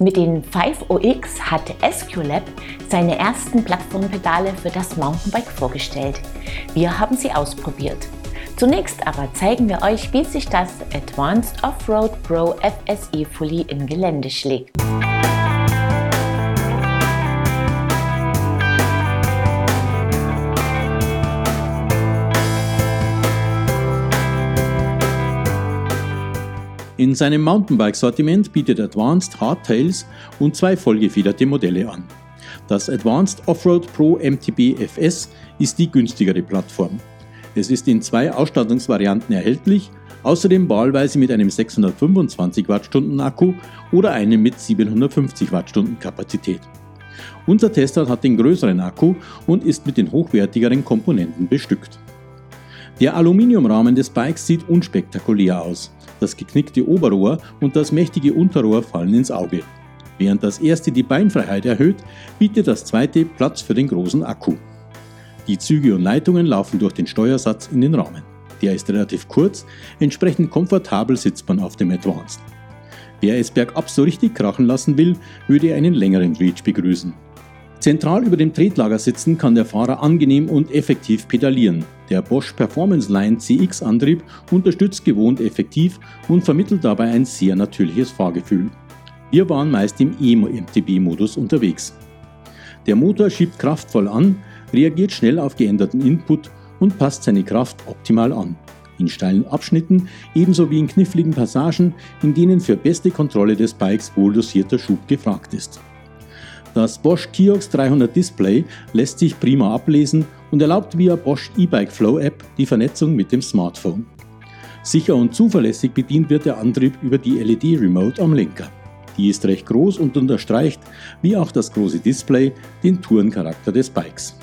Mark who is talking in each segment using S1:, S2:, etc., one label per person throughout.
S1: Mit den 5OX hat SQLab seine ersten Plattformpedale für das Mountainbike vorgestellt. Wir haben sie ausprobiert. Zunächst aber zeigen wir euch, wie sich das Advanced Offroad Pro FSE Fully im Gelände schlägt.
S2: In seinem Mountainbike-Sortiment bietet Advanced Hardtails und zwei vollgefederte Modelle an. Das Advanced Offroad Pro MTB FS ist die günstigere Plattform. Es ist in zwei Ausstattungsvarianten erhältlich, außerdem wahlweise mit einem 625 Wattstunden Akku oder einem mit 750 Wattstunden Kapazität. Unser Tester hat den größeren Akku und ist mit den hochwertigeren Komponenten bestückt. Der Aluminiumrahmen des Bikes sieht unspektakulär aus. Das geknickte Oberrohr und das mächtige Unterrohr fallen ins Auge. Während das erste die Beinfreiheit erhöht, bietet das zweite Platz für den großen Akku. Die Züge und Leitungen laufen durch den Steuersatz in den Rahmen. Der ist relativ kurz, entsprechend komfortabel sitzt man auf dem Advanced. Wer es bergab so richtig krachen lassen will, würde einen längeren Reach begrüßen. Zentral über dem Tretlager sitzen kann der Fahrer angenehm und effektiv pedalieren. Der Bosch Performance Line CX Antrieb unterstützt gewohnt effektiv und vermittelt dabei ein sehr natürliches Fahrgefühl. Wir waren meist im E-MTB-Modus unterwegs. Der Motor schiebt kraftvoll an, reagiert schnell auf geänderten Input und passt seine Kraft optimal an. In steilen Abschnitten ebenso wie in kniffligen Passagen, in denen für beste Kontrolle des Bikes wohl dosierter Schub gefragt ist. Das Bosch Kiox 300 Display lässt sich prima ablesen und erlaubt via Bosch E-Bike Flow App die Vernetzung mit dem Smartphone. Sicher und zuverlässig bedient wird der Antrieb über die LED Remote am Lenker. Die ist recht groß und unterstreicht, wie auch das große Display, den Tourencharakter des Bikes.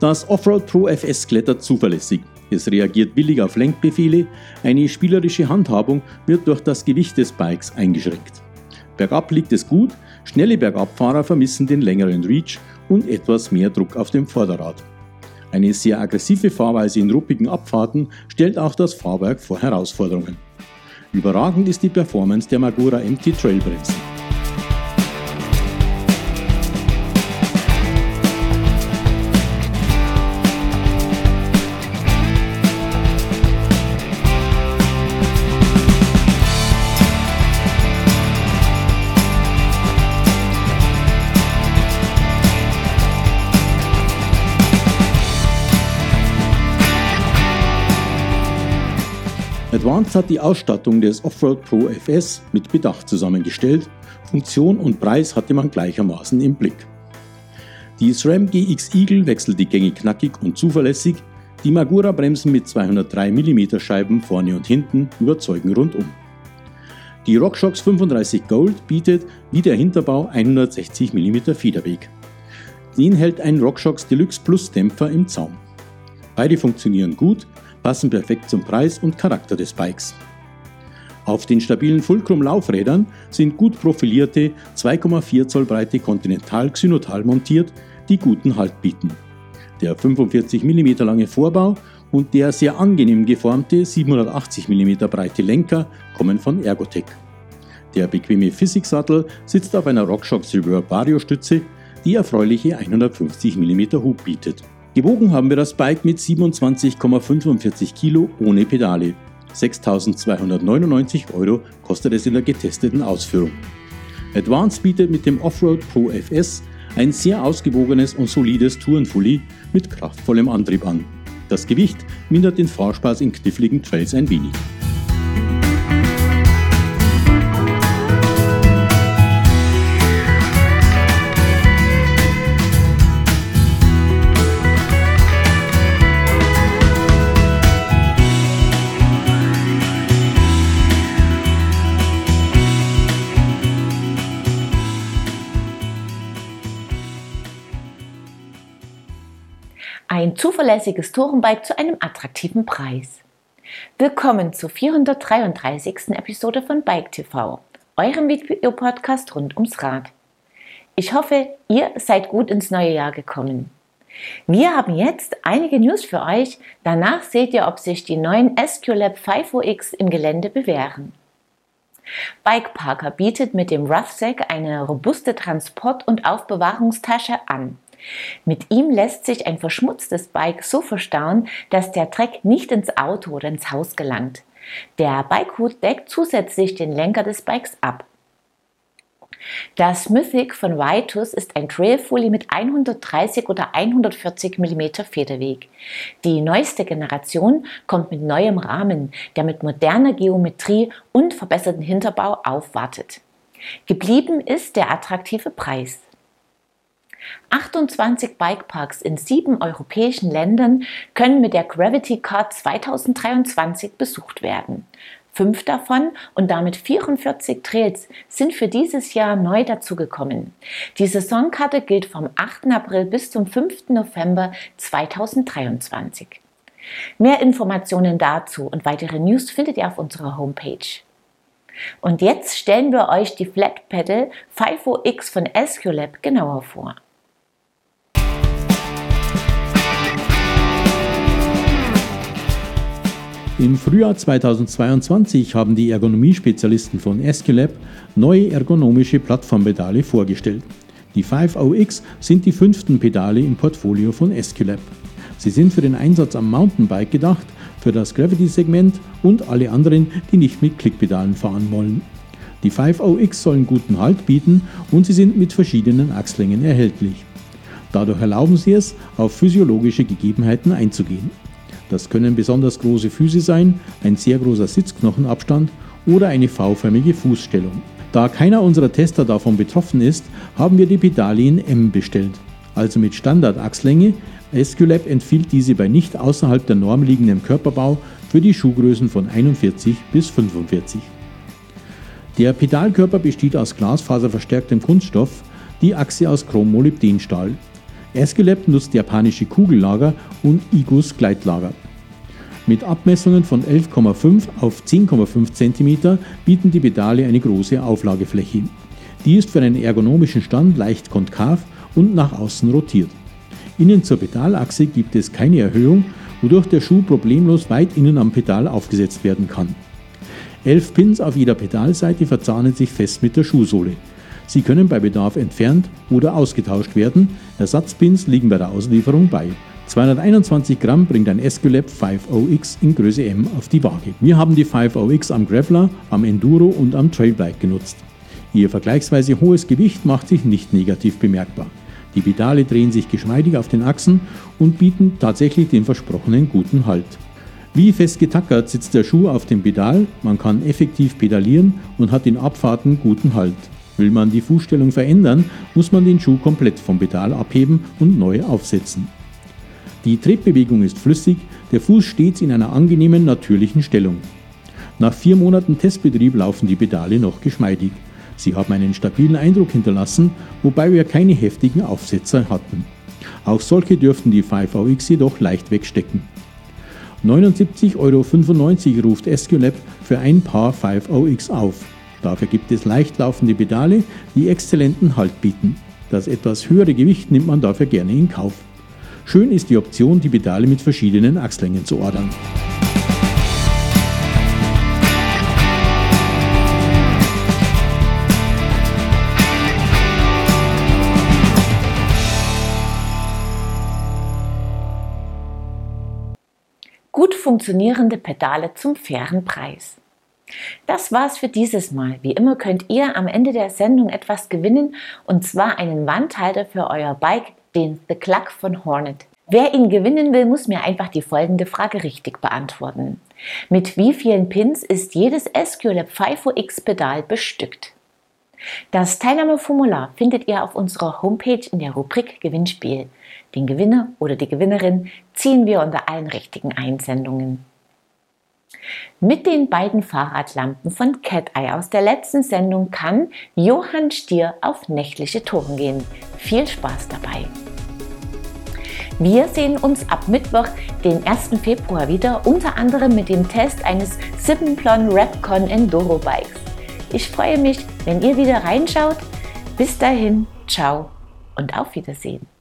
S2: Das Offroad Pro FS klettert zuverlässig. Es reagiert willig auf Lenkbefehle, eine spielerische Handhabung wird durch das Gewicht des Bikes eingeschränkt. Bergab liegt es gut, schnelle Bergabfahrer vermissen den längeren Reach und etwas mehr Druck auf dem Vorderrad. Eine sehr aggressive Fahrweise in ruppigen Abfahrten stellt auch das Fahrwerk vor Herausforderungen. Überragend ist die Performance der Magura MT Trailbremsen. Advanced hat die Ausstattung des Offroad Pro FS mit Bedacht zusammengestellt. Funktion und Preis hatte man gleichermaßen im Blick. Die SRAM GX Eagle wechselt die Gänge knackig und zuverlässig. Die Magura Bremsen mit 203 mm Scheiben vorne und hinten überzeugen rundum. Die RockShox 35 Gold bietet wie der Hinterbau 160 mm Federweg. Den hält ein RockShox Deluxe Plus Dämpfer im Zaum. Beide funktionieren gut, passen perfekt zum Preis und Charakter des Bikes. Auf den stabilen Fulcrum-Laufrädern sind gut profilierte 2,4 Zoll breite Continental Xynotal montiert, die guten Halt bieten. Der 45 mm lange Vorbau und der sehr angenehm geformte 780 mm breite Lenker kommen von Ergotech. Der bequeme Physiksattel sitzt auf einer RockShox Silver Vario Stütze, die erfreuliche 150 mm Hub bietet. Gewogen haben wir das Bike mit 27,45 Kilo ohne Pedale. 6.299 Euro kostet es in der getesteten Ausführung. Advance bietet mit dem Offroad Pro FS ein sehr ausgewogenes und solides Tourenfully mit kraftvollem Antrieb an. Das Gewicht mindert den Fahrspaß in kniffligen Trails ein wenig.
S1: Ein zuverlässiges Tourenbike zu einem attraktiven Preis. Willkommen zur 433. Episode von Bike TV, eurem Video-Podcast rund ums Rad. Ich hoffe, ihr seid gut ins neue Jahr gekommen. Wir haben jetzt einige News für euch. Danach seht ihr, ob sich die neuen SQLab 5OX im Gelände bewähren. Bikeparker bietet mit dem Roughsack eine robuste Transport- und Aufbewahrungstasche an. Mit ihm lässt sich ein verschmutztes Bike so verstauen, dass der Dreck nicht ins Auto oder ins Haus gelangt. Der Bikehut deckt zusätzlich den Lenker des Bikes ab. Das Mythic von Vitus ist ein Trailfolie mit 130 oder 140 mm Federweg. Die neueste Generation kommt mit neuem Rahmen, der mit moderner Geometrie und verbesserten Hinterbau aufwartet. Geblieben ist der attraktive Preis. 28 Bikeparks in sieben europäischen Ländern können mit der Gravity Card 2023 besucht werden. Fünf davon und damit 44 Trails sind für dieses Jahr neu dazugekommen. Die Saisonkarte gilt vom 8. April bis zum 5. November 2023. Mehr Informationen dazu und weitere News findet ihr auf unserer Homepage. Und jetzt stellen wir euch die Flat Pedal 5OX von Esculap genauer vor.
S2: Im Frühjahr 2022 haben die Ergonomiespezialisten von Esculap neue ergonomische Plattformpedale vorgestellt. Die 5OX sind die fünften Pedale im Portfolio von Esculap. Sie sind für den Einsatz am Mountainbike gedacht, für das Gravity-Segment und alle anderen, die nicht mit Klickpedalen fahren wollen. Die 5OX sollen guten Halt bieten und sie sind mit verschiedenen Achslängen erhältlich. Dadurch erlauben sie es, auf physiologische Gegebenheiten einzugehen. Das können besonders große Füße sein, ein sehr großer Sitzknochenabstand oder eine V-förmige Fußstellung. Da keiner unserer Tester davon betroffen ist, haben wir die Pedale in M bestellt, also mit Standardachslänge. Esculap empfiehlt diese bei nicht außerhalb der Norm liegendem Körperbau für die Schuhgrößen von 41 bis 45. Der Pedalkörper besteht aus glasfaserverstärktem Kunststoff, die Achse aus Chrommolybdenstahl. Esculap nutzt japanische Kugellager und Igus Gleitlager. Mit Abmessungen von 11,5 auf 10,5 cm bieten die Pedale eine große Auflagefläche. Die ist für einen ergonomischen Stand leicht konkav und nach außen rotiert. Innen zur Pedalachse gibt es keine Erhöhung, wodurch der Schuh problemlos weit innen am Pedal aufgesetzt werden kann. Elf Pins auf jeder Pedalseite verzahnen sich fest mit der Schuhsohle. Sie können bei Bedarf entfernt oder ausgetauscht werden. Ersatzpins liegen bei der Auslieferung bei. 221 Gramm bringt ein Esculap 5OX in Größe M auf die Waage. Wir haben die 5OX am Graveler, am Enduro und am Trailbike genutzt. Ihr vergleichsweise hohes Gewicht macht sich nicht negativ bemerkbar. Die Pedale drehen sich geschmeidig auf den Achsen und bieten tatsächlich den versprochenen guten Halt. Wie fest getackert sitzt der Schuh auf dem Pedal, man kann effektiv pedalieren und hat in Abfahrten guten Halt. Will man die Fußstellung verändern, muss man den Schuh komplett vom Pedal abheben und neu aufsetzen. Die Tretbewegung ist flüssig, der Fuß stets in einer angenehmen, natürlichen Stellung. Nach vier Monaten Testbetrieb laufen die Pedale noch geschmeidig. Sie haben einen stabilen Eindruck hinterlassen, wobei wir keine heftigen Aufsetzer hatten. Auch solche dürften die 5VX jedoch leicht wegstecken. 79,95 Euro ruft Esculap für ein Paar 5OX auf. Dafür gibt es leicht laufende Pedale, die exzellenten Halt bieten. Das etwas höhere Gewicht nimmt man dafür gerne in Kauf. Schön ist die Option, die Pedale mit verschiedenen Achslängen zu ordern.
S1: Gut funktionierende Pedale zum fairen Preis. Das war's für dieses Mal. Wie immer könnt ihr am Ende der Sendung etwas gewinnen und zwar einen Wandhalter für euer Bike den The Cluck von Hornet. Wer ihn gewinnen will, muss mir einfach die folgende Frage richtig beantworten. Mit wie vielen Pins ist jedes SQLab 5 Pedal bestückt? Das Teilnahmeformular findet ihr auf unserer Homepage in der Rubrik Gewinnspiel. Den Gewinner oder die Gewinnerin ziehen wir unter allen richtigen Einsendungen. Mit den beiden Fahrradlampen von Cat Eye aus der letzten Sendung kann Johann Stier auf nächtliche Touren gehen. Viel Spaß dabei! Wir sehen uns ab Mittwoch, den 1. Februar wieder, unter anderem mit dem Test eines Simplon Rapcon Enduro Bikes. Ich freue mich, wenn ihr wieder reinschaut. Bis dahin, ciao und auf Wiedersehen.